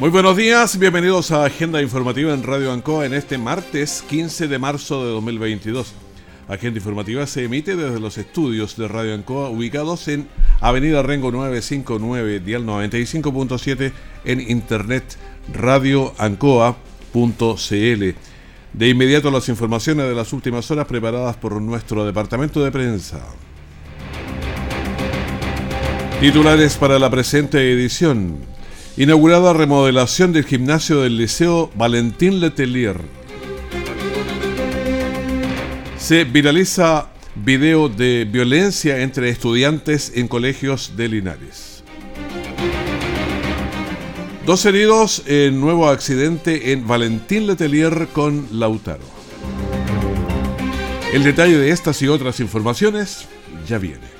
Muy buenos días, bienvenidos a Agenda Informativa en Radio Ancoa en este martes 15 de marzo de 2022. Agenda Informativa se emite desde los estudios de Radio Ancoa ubicados en Avenida Rengo 959, Dial 95.7 en internet radioancoa.cl. De inmediato las informaciones de las últimas horas preparadas por nuestro departamento de prensa. Titulares para la presente edición. Inaugurada remodelación del gimnasio del Liceo Valentín Letelier. Se viraliza video de violencia entre estudiantes en colegios de Linares. Dos heridos en nuevo accidente en Valentín Letelier con Lautaro. El detalle de estas y otras informaciones ya viene.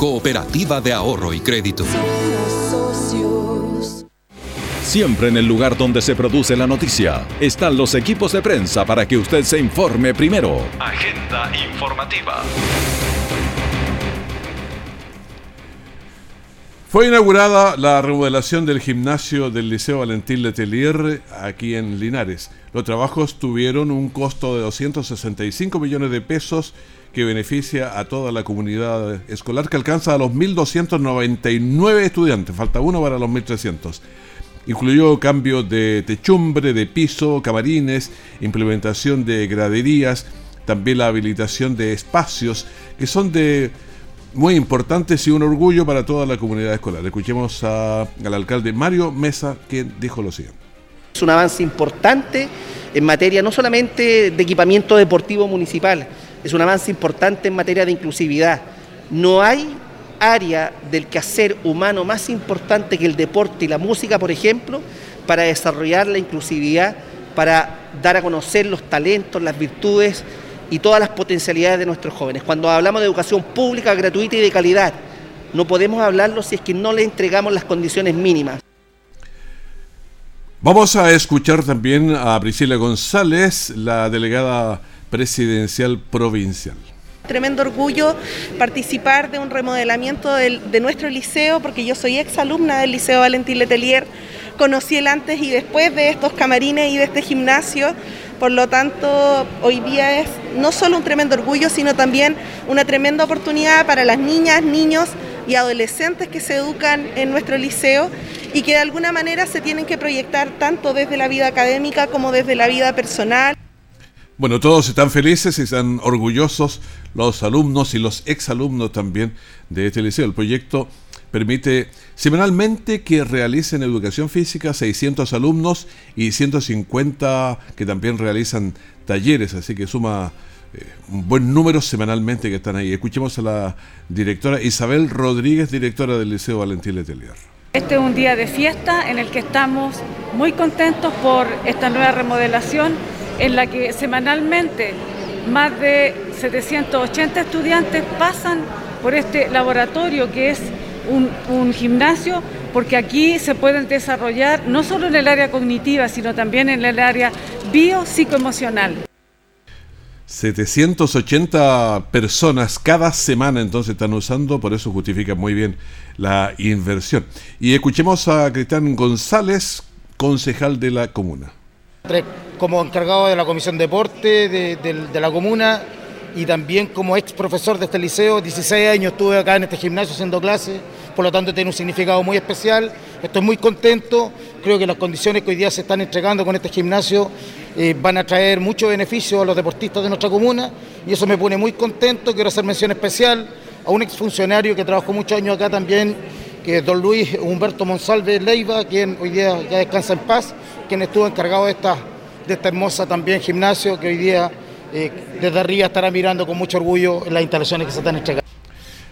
cooperativa de ahorro y crédito. Siempre en el lugar donde se produce la noticia están los equipos de prensa para que usted se informe primero. Agenda informativa. Fue inaugurada la remodelación del gimnasio del Liceo Valentín Letelier aquí en Linares. Los trabajos tuvieron un costo de 265 millones de pesos que beneficia a toda la comunidad escolar que alcanza a los 1.299 estudiantes. Falta uno para los 1.300. Incluyó cambios de techumbre, de piso, camarines, implementación de graderías, también la habilitación de espacios que son de muy importantes y un orgullo para toda la comunidad escolar. Escuchemos a, al alcalde Mario Mesa, quien dijo lo siguiente. Es un avance importante en materia no solamente de equipamiento deportivo municipal, es un avance importante en materia de inclusividad. No hay área del quehacer humano más importante que el deporte y la música, por ejemplo, para desarrollar la inclusividad, para dar a conocer los talentos, las virtudes y todas las potencialidades de nuestros jóvenes. Cuando hablamos de educación pública, gratuita y de calidad, no podemos hablarlo si es que no le entregamos las condiciones mínimas. Vamos a escuchar también a Priscila González, la delegada presidencial provincial. Tremendo orgullo participar de un remodelamiento de nuestro liceo, porque yo soy exalumna del Liceo Valentín Letelier, conocí el antes y después de estos camarines y de este gimnasio, por lo tanto hoy día es no solo un tremendo orgullo, sino también una tremenda oportunidad para las niñas, niños y adolescentes que se educan en nuestro liceo y que de alguna manera se tienen que proyectar tanto desde la vida académica como desde la vida personal. Bueno, todos están felices y están orgullosos, los alumnos y los exalumnos también de este liceo. El proyecto permite semanalmente que realicen educación física 600 alumnos y 150 que también realizan talleres, así que suma eh, un buen número semanalmente que están ahí. Escuchemos a la directora Isabel Rodríguez, directora del Liceo Valentín Letelier. Este es un día de fiesta en el que estamos muy contentos por esta nueva remodelación en la que semanalmente más de 780 estudiantes pasan por este laboratorio que es un, gimnasio, porque aquí se pueden desarrollar no solo en el área cognitiva, sino también en el área biopsicoemocional. 780 personas cada semana entonces están usando, por eso justifica muy bien la inversión. Y escuchemos a Cristian González, concejal de la comuna como encargado de la Comisión Deporte de, la comuna y también como ex profesor de este liceo, 16 años estuve acá en este gimnasio haciendo clases, por lo tanto tiene un significado muy especial. Estoy muy contento, creo que las condiciones que hoy día se están entregando con este gimnasio eh, van a traer mucho beneficio a los deportistas de nuestra comuna y eso me pone muy contento. Quiero hacer mención especial a un exfuncionario que trabajó muchos años acá también, que don Luis Humberto Monsalve Leiva, quien hoy día ya descansa en paz, quien estuvo encargado de esta, de esta hermosa también gimnasio que hoy día eh, desde arriba estará mirando con mucho orgullo las instalaciones que se están entregando.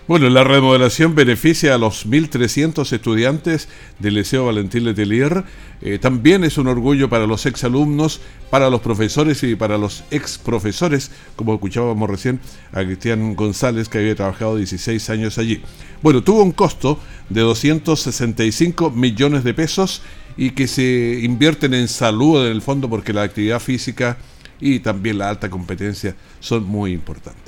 Bueno, la remodelación beneficia a los 1.300 estudiantes del Liceo Valentín Letelier. Eh, también es un orgullo para los exalumnos, para los profesores y para los ex profesores, como escuchábamos recién a Cristian González, que había trabajado 16 años allí. Bueno, tuvo un costo de 265 millones de pesos y que se invierten en salud en el fondo porque la actividad física y también la alta competencia son muy importantes.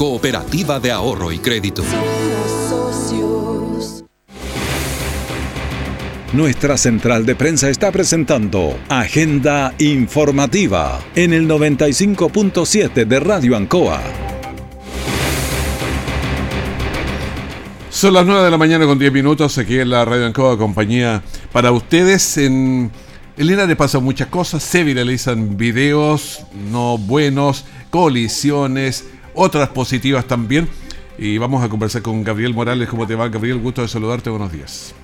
Cooperativa de Ahorro y Crédito. Nuestra central de prensa está presentando Agenda Informativa en el 95.7 de Radio Ancoa. Son las 9 de la mañana con 10 minutos aquí en la Radio Ancoa, compañía para ustedes. En, en Linares pasan muchas cosas, se viralizan videos no buenos, colisiones, otras positivas también. Y vamos a conversar con Gabriel Morales. ¿Cómo te va, Gabriel? Gusto de saludarte. Buenos días.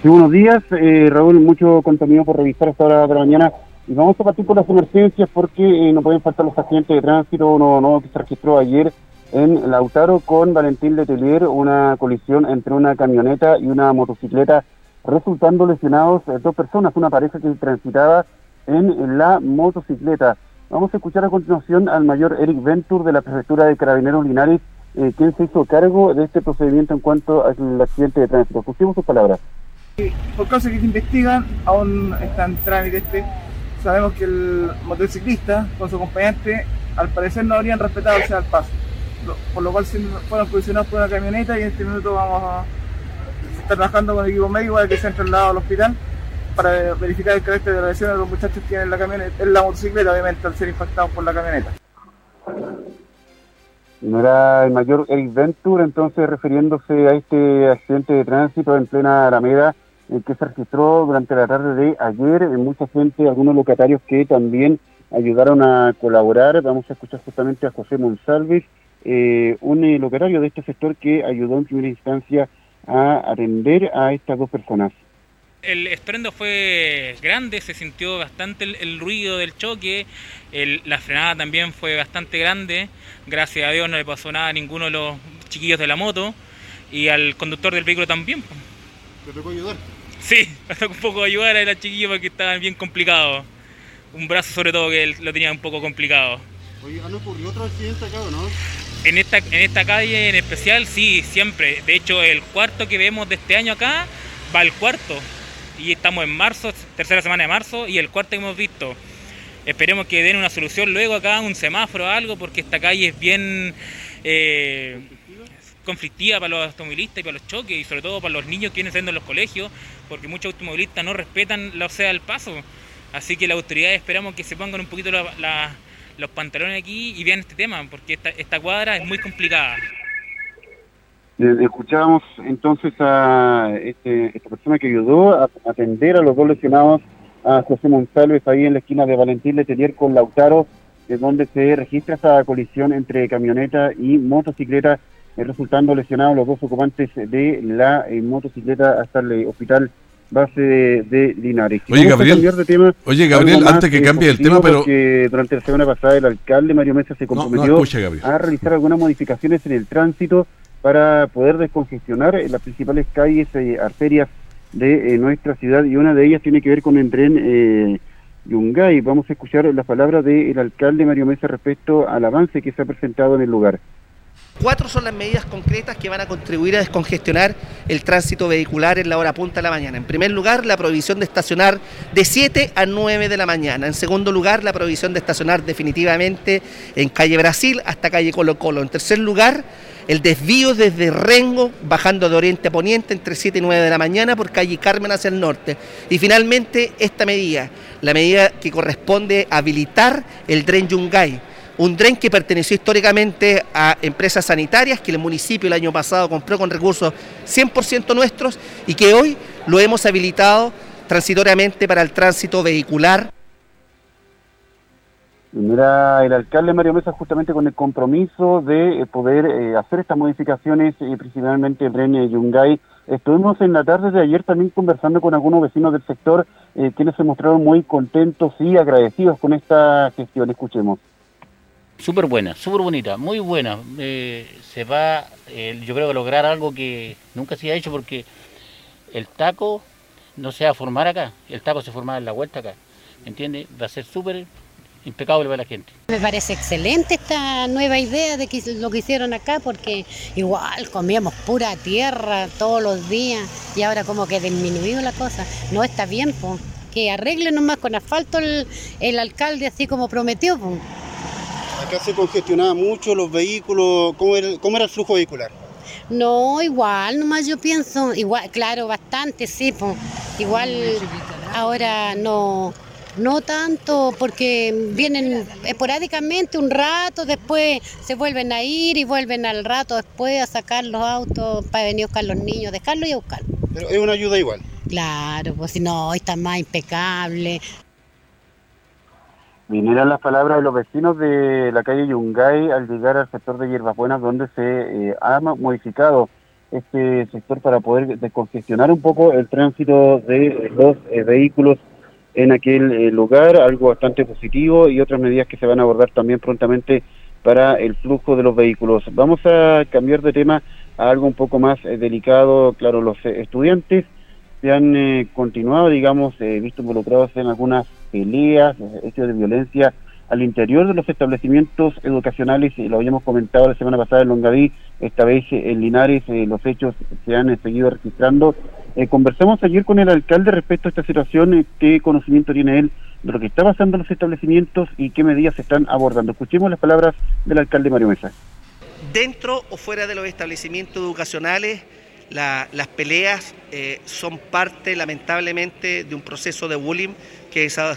Sí, buenos días, eh, Raúl. Mucho contenido por revisar a esta hora de la mañana. Y vamos a partir por las emergencias porque eh, no pueden faltar los accidentes de tránsito. Uno nuevo que se registró ayer en Lautaro con Valentín Letelier, una colisión entre una camioneta y una motocicleta, resultando lesionados eh, dos personas, una pareja que transitaba en la motocicleta. Vamos a escuchar a continuación al mayor Eric Ventur de la Prefectura de Carabineros Linares, eh, quien se hizo cargo de este procedimiento en cuanto al accidente de tránsito. Escuchemos sus palabras. Por cosas que se investigan, aún está en trámite este. Sabemos que el motociclista con su acompañante al parecer no habrían respetado el paso, por lo cual fueron colisionados por una camioneta y en este minuto vamos a estar trabajando con el equipo médico para que sean trasladados al hospital para verificar el carácter de la lesión de los muchachos que tienen la camioneta, en la motocicleta, obviamente, al ser impactados por la camioneta. No era el mayor Eric Venture, entonces refiriéndose a este accidente de tránsito en plena Alameda, el que se registró durante la tarde de ayer, en mucha gente, algunos locatarios que también ayudaron a colaborar. Vamos a escuchar justamente a José Monsalves, eh, un eh, locatario de este sector que ayudó en primera instancia a atender a estas dos personas. El estruendo fue grande, se sintió bastante el, ruido del choque, la frenada también fue bastante grande, gracias a Dios no le pasó nada a ninguno de los chiquillos de la moto y al conductor del vehículo también. ¿Te tocó ayudar? Sí, me tocó un poco ayudar a la chiquilla porque estaban bien complicados. Un brazo sobre todo que lo tenía un poco complicado. Oye, ¿no ocurrió otro accidente acá o no? En esta, en esta calle en especial, sí, siempre. De hecho, el cuarto que vemos de este año acá va al cuarto y estamos en marzo, tercera semana de marzo, y el cuarto que hemos visto. Esperemos que den una solución luego acá, un semáforo o algo, porque esta calle es bien eh, conflictiva para los automovilistas y para los choques, y sobre todo para los niños que vienen saliendo en los colegios, porque muchos automovilistas no respetan la sea del paso. Así que las autoridades esperamos que se pongan un poquito los pantalones aquí y vean este tema, porque esta cuadra es muy complicada. Escuchábamos entonces a este, esta persona que ayudó a atender a los dos lesionados, a José Monsalves, ahí en la esquina de Valentín Letelier con Lautaro, de donde se registra esta colisión entre camioneta y motocicleta, eh, resultando lesionados los dos ocupantes de la eh, motocicleta hasta el hospital base de, Linares. Oye, Gabriel, oye, Gabriel antes que cambie el tema, pero... durante la semana pasada el alcalde Mario Mesa se comprometió a realizar algunas modificaciones en el tránsito para poder descongestionar las principales calles y arterias de eh, nuestra ciudad y una de ellas tiene que ver con el tren eh, Yungay. Vamos a escuchar las palabras del alcalde Mario Mesa respecto al avance que se ha presentado en el lugar. Cuatro son las medidas concretas que van a contribuir a descongestionar el tránsito vehicular en la hora punta de la mañana. En primer lugar, la prohibición de estacionar de 7 a 9 de la mañana. En segundo lugar, la prohibición de estacionar definitivamente en calle Brasil hasta calle Colo Colo. En tercer lugar, el desvío desde Rengo, bajando de oriente a poniente entre 7 y 9 de la mañana por calle Carmen hacia el norte. Y finalmente, esta medida, la medida que corresponde habilitar el tren Yungay un tren que perteneció históricamente a empresas sanitarias que el municipio el año pasado compró con recursos 100% nuestros y que hoy lo hemos habilitado transitoriamente para el tránsito vehicular. Mira, el alcalde Mario Mesa justamente con el compromiso de eh, poder eh, hacer estas modificaciones, y principalmente el tren Yungay. Estuvimos en la tarde de ayer también conversando con algunos vecinos del sector, eh, quienes se mostraron muy contentos y agradecidos con esta gestión. Escuchemos. Súper buena, súper bonita, muy buena. Eh, se va, eh, yo creo que lograr algo que nunca se ha hecho porque el taco no se va a formar acá, el taco se forma en la vuelta acá, ¿me entiendes? Va a ser súper impecable para la gente. Me parece excelente esta nueva idea de que lo que hicieron acá porque igual comíamos pura tierra todos los días y ahora como que disminuido la cosa. No está bien, pues. que arreglen nomás con asfalto el, el alcalde así como prometió. Pues. Acá se congestionaba mucho los vehículos. ¿Cómo era, cómo era el flujo vehicular? No, igual, nomás yo pienso, igual, claro, bastante, sí, pues. igual ahora no, no tanto porque vienen esporádicamente un rato, después se vuelven a ir y vuelven al rato después a sacar los autos para venir a buscar los niños, dejarlos y a buscarlos. Pero es una ayuda igual. Claro, pues si no, está más impecable vinieron las palabras de los vecinos de la calle Yungay al llegar al sector de Hierbas Buenas, donde se eh, ha modificado este sector para poder descongestionar un poco el tránsito de los eh, vehículos en aquel eh, lugar, algo bastante positivo y otras medidas que se van a abordar también prontamente para el flujo de los vehículos. Vamos a cambiar de tema a algo un poco más delicado. Claro, los estudiantes se han continuado, digamos, visto involucrados en algunas peleas, hechos de violencia al interior de los establecimientos educacionales, lo habíamos comentado la semana pasada en Longaví, esta vez en Linares eh, los hechos se han eh, seguido registrando. Eh, conversamos ayer con el alcalde respecto a esta situación, qué conocimiento tiene él de lo que está pasando en los establecimientos y qué medidas se están abordando. Escuchemos las palabras del alcalde Mario Mesa. Dentro o fuera de los establecimientos educacionales, las peleas son parte, lamentablemente, de un proceso de bullying que se ha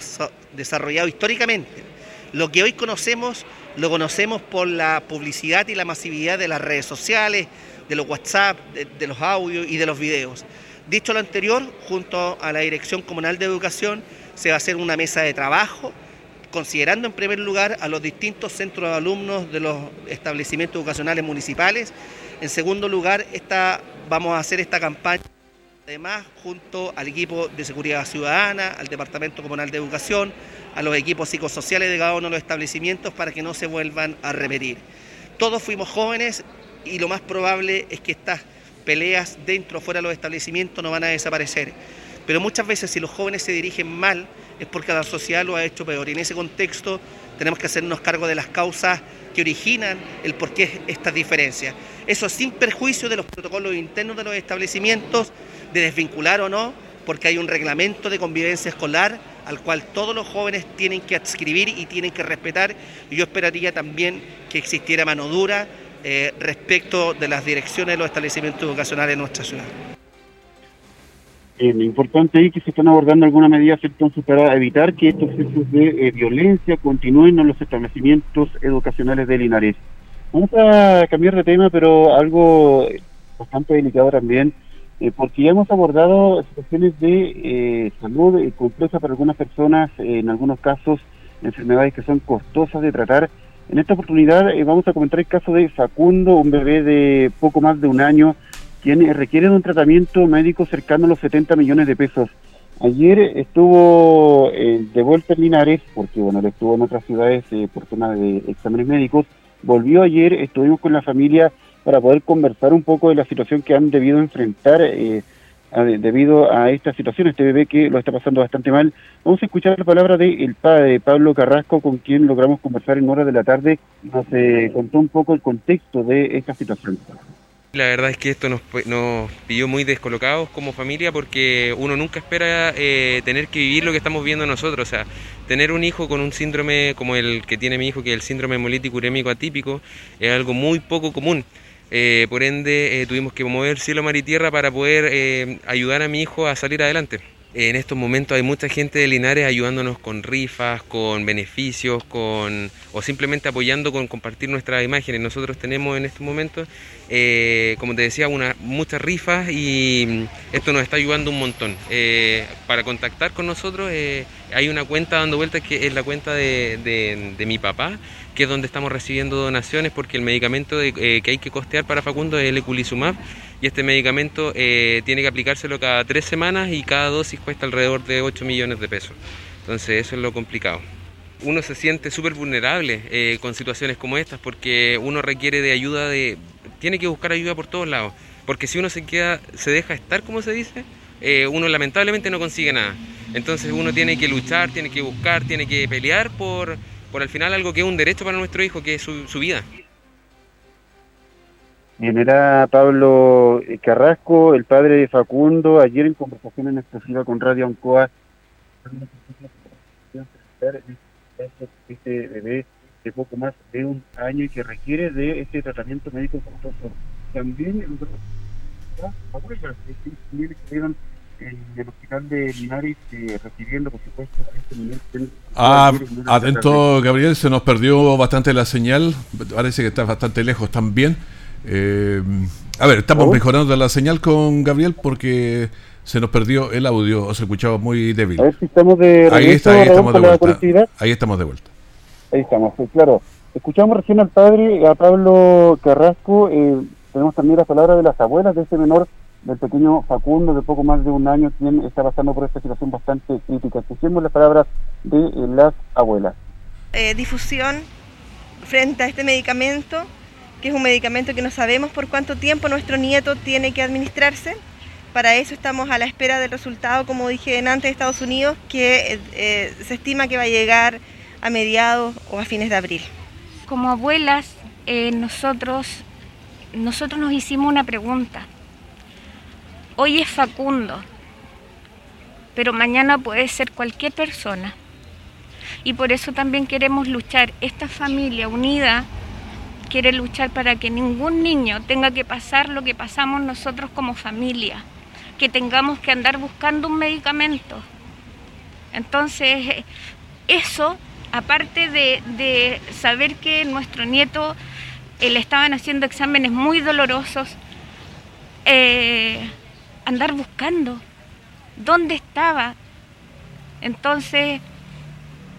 desarrollado históricamente. Lo que hoy conocemos, lo conocemos por la publicidad y la masividad de las redes sociales, de los WhatsApp, de, los audios y de los videos. Dicho lo anterior, junto a la Dirección Comunal de Educación, se va a hacer una mesa de trabajo, considerando en primer lugar a los distintos centros de alumnos de los establecimientos educacionales municipales. En segundo lugar, esta, vamos a hacer esta campaña Además, junto al equipo de seguridad ciudadana, al Departamento Comunal de Educación, a los equipos psicosociales de cada uno de los establecimientos para que no se vuelvan a repetir. Todos fuimos jóvenes y lo más probable es que estas peleas dentro o fuera de los establecimientos no van a desaparecer. Pero muchas veces si los jóvenes se dirigen mal es porque la sociedad lo ha hecho peor. Y en ese contexto tenemos que hacernos cargo de las causas que originan el porqué estas diferencias. Eso sin perjuicio de los protocolos internos de los establecimientos, de desvincular o no, porque hay un reglamento de convivencia escolar al cual todos los jóvenes tienen que adscribir y tienen que respetar. Y yo esperaría también que existiera mano dura eh, respecto de las direcciones de los establecimientos educacionales en nuestra ciudad. Eh, lo importante es que se están abordando algunas medidas entonces para evitar que estos hechos de eh, violencia continúen en los establecimientos educacionales de Linares. Vamos a cambiar de tema, pero algo bastante delicado también eh, porque ya hemos abordado situaciones de eh, salud eh, compleja para algunas personas, en algunos casos enfermedades que son costosas de tratar. En esta oportunidad vamos a comentar el caso de Facundo, un bebé de poco más de un año, quien requiere de un tratamiento médico cercano a los 70 millones de pesos. Ayer estuvo de vuelta en Linares, porque bueno, él estuvo en otras ciudades por tema de exámenes médicos. Volvió ayer, estuvimos con la familia para poder conversar un poco de la situación que han debido enfrentar eh, debido a esta situación, este bebé que lo está pasando bastante mal. Vamos a escuchar la palabra del padre Pablo Carrasco, con quien logramos conversar en hora de la tarde. Nos eh, contó un poco el contexto de esta situación. La verdad es que esto nos, nos pilló muy descolocados como familia porque uno nunca espera eh, tener que vivir lo que estamos viendo nosotros. O sea, tener un hijo con un síndrome como el que tiene mi hijo, que es el síndrome hemolítico urémico atípico, es algo muy poco común. Eh, por ende, eh, tuvimos que mover cielo, mar y tierra para poder ayudar a mi hijo a salir adelante. En estos momentos hay mucha gente de Linares ayudándonos con rifas, con beneficios, con o simplemente apoyando con compartir nuestras imágenes. Nosotros tenemos en estos momentos, eh, como te decía, una, muchas rifas y esto nos está ayudando un montón. Eh, para contactar con nosotros eh, hay una cuenta dando vueltas que es la cuenta de, mi papá, que es donde estamos recibiendo donaciones porque el medicamento que hay que costear para Facundo es el Eculizumab y este medicamento eh, tiene que aplicárselo cada tres semanas y cada dosis cuesta alrededor de 8 millones de pesos. Entonces eso es lo complicado. Uno se siente súper vulnerable eh, con situaciones como estas porque uno requiere de ayuda, de, tiene que buscar ayuda por todos lados. Porque si uno se queda, se deja estar, como se dice, eh, uno lamentablemente no consigue nada. Entonces uno tiene que luchar, tiene que buscar, tiene que pelear por, por al final algo que es un derecho para nuestro hijo, que es su vida. Bien, era Pablo Carrasco, el padre de Facundo, ayer en conversación en exclusiva con Radio Ancoa. Este bebé de poco más de un año y que requiere de este tratamiento médico costoso. También abuelas que en el hospital de Linares eh, recibiendo, por supuesto, a este nivel. Ah, atento, Gabriel, se nos perdió bastante la señal. Parece que está bastante lejos también. Eh, a ver, estamos ¿Oh? mejorando la señal con Gabriel porque se nos perdió el audio, o se escuchaba muy débil. A ver si estamos de ahí, está, ahí estamos de vuelta. Ahí estamos de vuelta. Ahí estamos, claro. Escuchamos recién al padre, a Pablo Carrasco. Eh, tenemos también las palabras de las abuelas de ese menor, del pequeño Facundo, de poco más de un año, quien está pasando por esta situación bastante crítica. Escuchemos las palabras de eh, las abuelas. Eh, difusión frente a este medicamento que es un medicamento que no sabemos por cuánto tiempo nuestro nieto tiene que administrarse. Para eso estamos a la espera del resultado, como dije antes, de Estados Unidos, que eh, se estima que va a llegar a mediados o a fines de abril. Como abuelas, eh, nosotros, nosotros nos hicimos una pregunta. Hoy es Facundo, pero mañana puede ser cualquier persona. Y por eso también queremos luchar, esta familia unida quiere luchar para que ningún niño tenga que pasar lo que pasamos nosotros como familia, que tengamos que andar buscando un medicamento. Entonces, eso, aparte de, saber que nuestro nieto eh, le estaban haciendo exámenes muy dolorosos, eh, andar buscando dónde estaba. Entonces,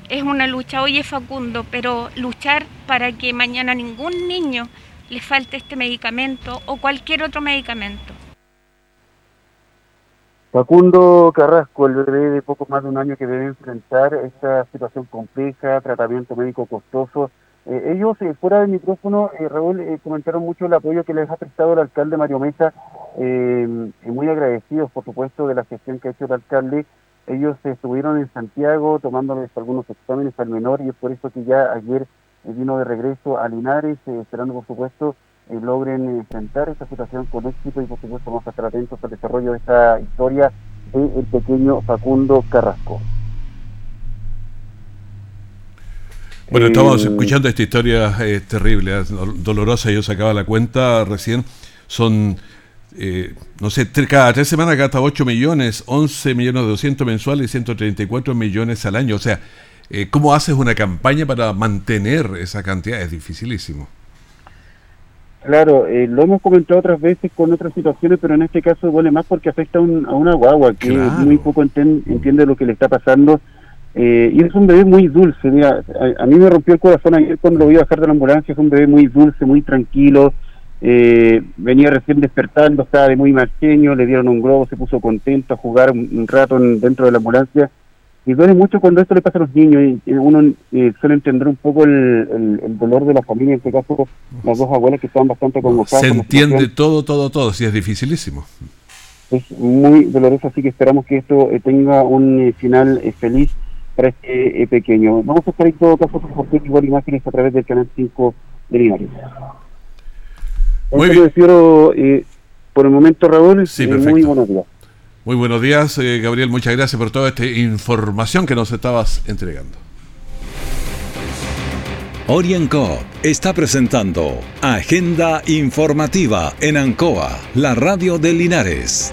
es una lucha, hoy es Facundo, pero luchar para que mañana ningún niño le falte este medicamento o cualquier otro medicamento. Facundo Carrasco, el bebé de poco más de un año que debe enfrentar esta situación compleja, tratamiento médico costoso. Eh, ellos, eh, fuera del micrófono, eh, Raúl, comentaron mucho el apoyo que les ha prestado el alcalde Mario Mesa, muy agradecidos, por supuesto, de la gestión que ha hecho el alcalde ellos estuvieron en Santiago tomándoles algunos exámenes al menor y es por eso que ya ayer eh, vino de regreso a Linares, eh, esperando por supuesto eh, logren enfrentar esta situación con éxito y por supuesto vamos a estar atentos al desarrollo de esta historia del pequeño Facundo Carrasco. Bueno, estamos escuchando esta historia terrible, dolorosa, yo sacaba la cuenta recién, son eh, no sé, cada tres semanas gasta 8 millones, 11 millones de 200 mensuales y 134 millones al año. O sea, eh, ¿cómo haces una campaña para mantener esa cantidad? Es dificilísimo. Claro, eh, lo hemos comentado otras veces con otras situaciones, pero en este caso duele más porque afecta a, una guagua que muy poco entiende lo que le está pasando. Y es un bebé muy dulce. Mira, a, a, mí me rompió el corazón ayer cuando lo vi bajar de la ambulancia. Es un bebé muy dulce, muy tranquilo. Eh, venía recién despertando, estaba de muy marqueño, le dieron un globo, se puso contento a jugar un, rato dentro de la ambulancia. Y duele mucho cuando esto le pasa a los niños y, uno eh, suele entender un poco el, dolor de la familia, en este caso las dos abuelas que estaban bastante convocadas. Se entiende todo, todo, todo, sí es dificilísimo. es muy doloroso, así que esperamos que esto eh, tenga un eh, final eh, feliz para este pequeño. Vamos a estar en todo caso compartiendo igual imágenes a través del canal 5 de Linares. Muy bien. por el momento, Raúl. Sí, muy buenos días. Muy buenos días, Gabriel. Muchas gracias por toda esta información que nos estabas entregando. Orienco está presentando Agenda Informativa en Ancoa, la radio de Linares.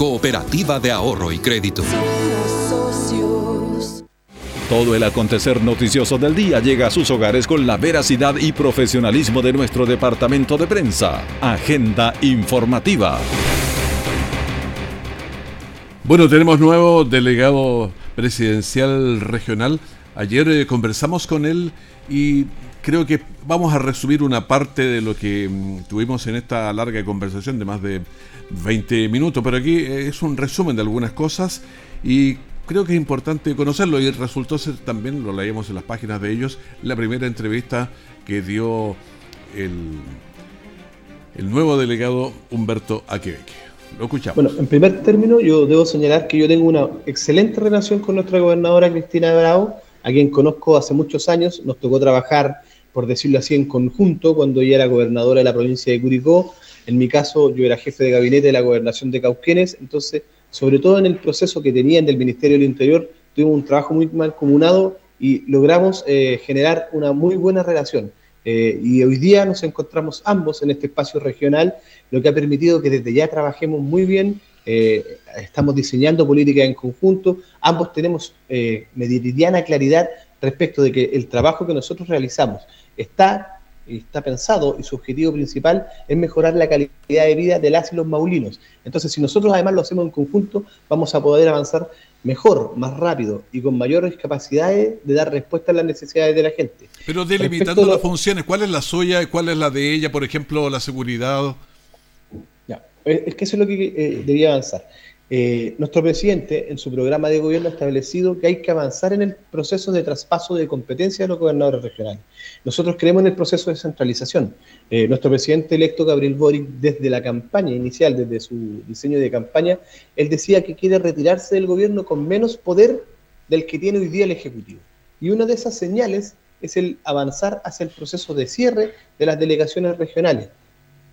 Cooperativa de Ahorro y Crédito. Todo el acontecer noticioso del día llega a sus hogares con la veracidad y profesionalismo de nuestro departamento de prensa. Agenda informativa. Bueno, tenemos nuevo delegado presidencial regional. Ayer eh, conversamos con él y creo que vamos a resumir una parte de lo que mm, tuvimos en esta larga conversación de más de 20 minutos, pero aquí es un resumen de algunas cosas y creo que es importante conocerlo y resultó ser también, lo leíamos en las páginas de ellos, la primera entrevista que dio el, el nuevo delegado Humberto Aquebeque. Lo escuchamos. Bueno, en primer término, yo debo señalar que yo tengo una excelente relación con nuestra gobernadora Cristina Bravo, a quien conozco hace muchos años. Nos tocó trabajar, por decirlo así, en conjunto cuando ella era gobernadora de la provincia de Curicó. En mi caso, yo era jefe de gabinete de la gobernación de Cauquenes, entonces, sobre todo en el proceso que tenían del Ministerio del Interior, tuvimos un trabajo muy mal comunado y logramos eh, generar una muy buena relación. Eh, y hoy día nos encontramos ambos en este espacio regional, lo que ha permitido que desde ya trabajemos muy bien, eh, estamos diseñando políticas en conjunto, ambos tenemos meridiana claridad respecto de que el trabajo que nosotros realizamos está está pensado y su objetivo principal es mejorar la calidad de vida de las y los maulinos. Entonces, si nosotros además lo hacemos en conjunto, vamos a poder avanzar mejor, más rápido y con mayores capacidades de dar respuesta a las necesidades de la gente. Pero delimitando las funciones, ¿cuál es la suya y cuál es la de ella? Por ejemplo, la seguridad. Ya, es que eso es lo que eh, debía avanzar. Eh, nuestro presidente en su programa de gobierno ha establecido que hay que avanzar en el proceso de traspaso de competencias de los gobernadores regionales. Nosotros creemos en el proceso de centralización. Eh, nuestro presidente electo, Gabriel Boric, desde la campaña inicial, desde su diseño de campaña, él decía que quiere retirarse del gobierno con menos poder del que tiene hoy día el Ejecutivo. Y una de esas señales es el avanzar hacia el proceso de cierre de las delegaciones regionales.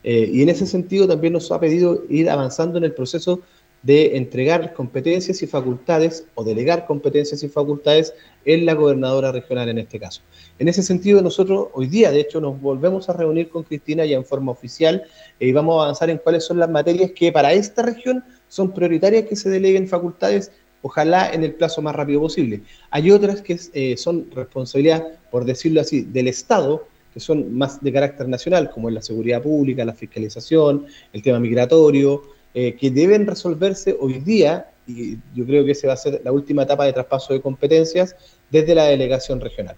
Eh, y en ese sentido también nos ha pedido ir avanzando en el proceso de entregar competencias y facultades o delegar competencias y facultades en la gobernadora regional en este caso. En ese sentido, nosotros hoy día, de hecho, nos volvemos a reunir con Cristina ya en forma oficial y vamos a avanzar en cuáles son las materias que para esta región son prioritarias que se deleguen facultades, ojalá en el plazo más rápido posible. Hay otras que eh, son responsabilidad, por decirlo así, del Estado, que son más de carácter nacional, como es la seguridad pública, la fiscalización, el tema migratorio, eh, que deben resolverse hoy día, y yo creo que esa va a ser la última etapa de traspaso de competencias desde la delegación regional.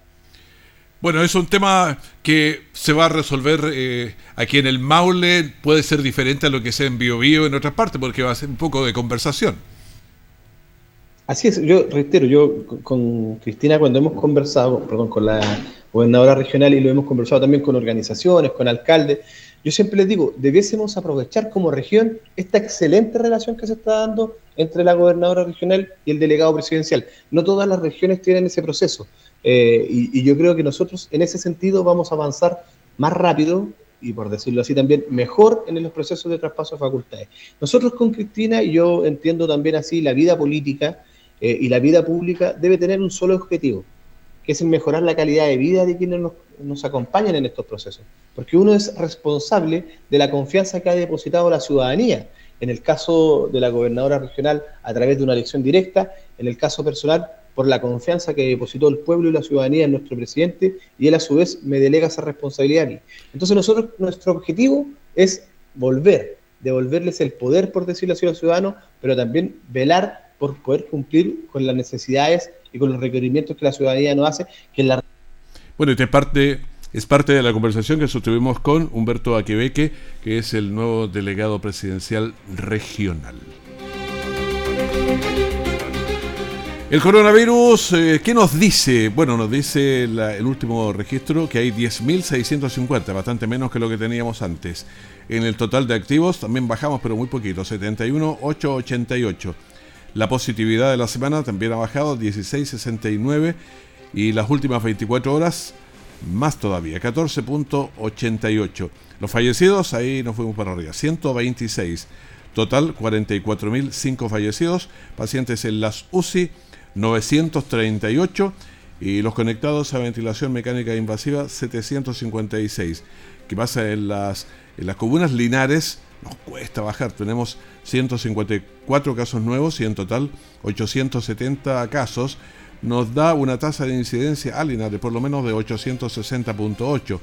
Bueno, es un tema que se va a resolver eh, aquí en el Maule, puede ser diferente a lo que se en Biobío en otras partes, porque va a ser un poco de conversación. Así es, yo reitero, yo con Cristina cuando hemos conversado, perdón, con la gobernadora regional y lo hemos conversado también con organizaciones, con alcaldes, yo siempre les digo, debiésemos aprovechar como región esta excelente relación que se está dando entre la gobernadora regional y el delegado presidencial. No todas las regiones tienen ese proceso. Eh, y, yo creo que nosotros en ese sentido vamos a avanzar más rápido y por decirlo así también mejor en los procesos de traspaso de facultades. Nosotros con Cristina, y yo entiendo también así, la vida política eh, y la vida pública debe tener un solo objetivo, que es mejorar la calidad de vida de quienes nos, nos acompañan en estos procesos, porque uno es responsable de la confianza que ha depositado la ciudadanía, en el caso de la gobernadora regional a través de una elección directa, en el caso personal por la confianza que depositó el pueblo y la ciudadanía en nuestro presidente, y él a su vez me delega esa responsabilidad a mí. Entonces nosotros, nuestro objetivo es volver devolverles el poder, por decirlo así, a los ciudadanos, pero también velar por poder cumplir con las necesidades y con los requerimientos que la ciudadanía nos hace, que la... Bueno, esta es parte, es parte de la conversación que sostuvimos con Humberto Aquebeque, que es el nuevo delegado presidencial regional. El coronavirus, eh, ¿qué nos dice? Bueno, nos dice el último registro que hay 10.650, bastante menos que lo que teníamos antes. En el total de activos también bajamos, pero muy poquito, 71.888. La positividad de la semana también ha bajado, 16.69. Y las últimas 24 horas, más todavía, 14.88. Los fallecidos, ahí nos fuimos para arriba, 126. Total, 44.005 fallecidos. Pacientes en las UCI, 938 y los conectados a ventilación mecánica invasiva 756. ¿Qué pasa en las, en las comunas linares? Nos cuesta bajar, tenemos 154 casos nuevos y en total 870 casos. Nos da una tasa de incidencia a Linares por lo menos de 860.8.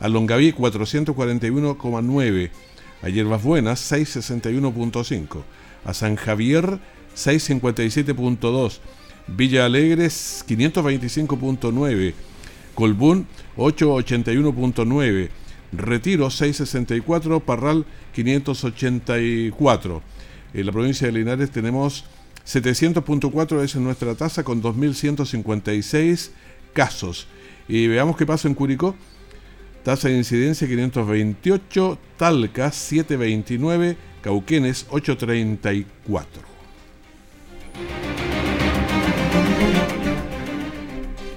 A Longaví 441,9. A Hierbas Buenas 661.5. A San Javier 657.2 Villa Alegres 525.9, Colbún 881.9, Retiro 664, Parral 584. En la provincia de Linares tenemos 700.4, es nuestra tasa con 2.156 casos. Y veamos qué pasa en Curicó. Tasa de incidencia 528, Talca 729, Cauquenes 834.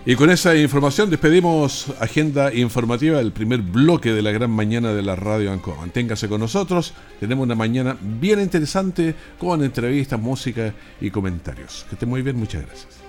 Y con esa información despedimos agenda informativa del primer bloque de la gran mañana de la radio Anco. Manténgase con nosotros, tenemos una mañana bien interesante con entrevistas, música y comentarios. Que esté muy bien, muchas gracias.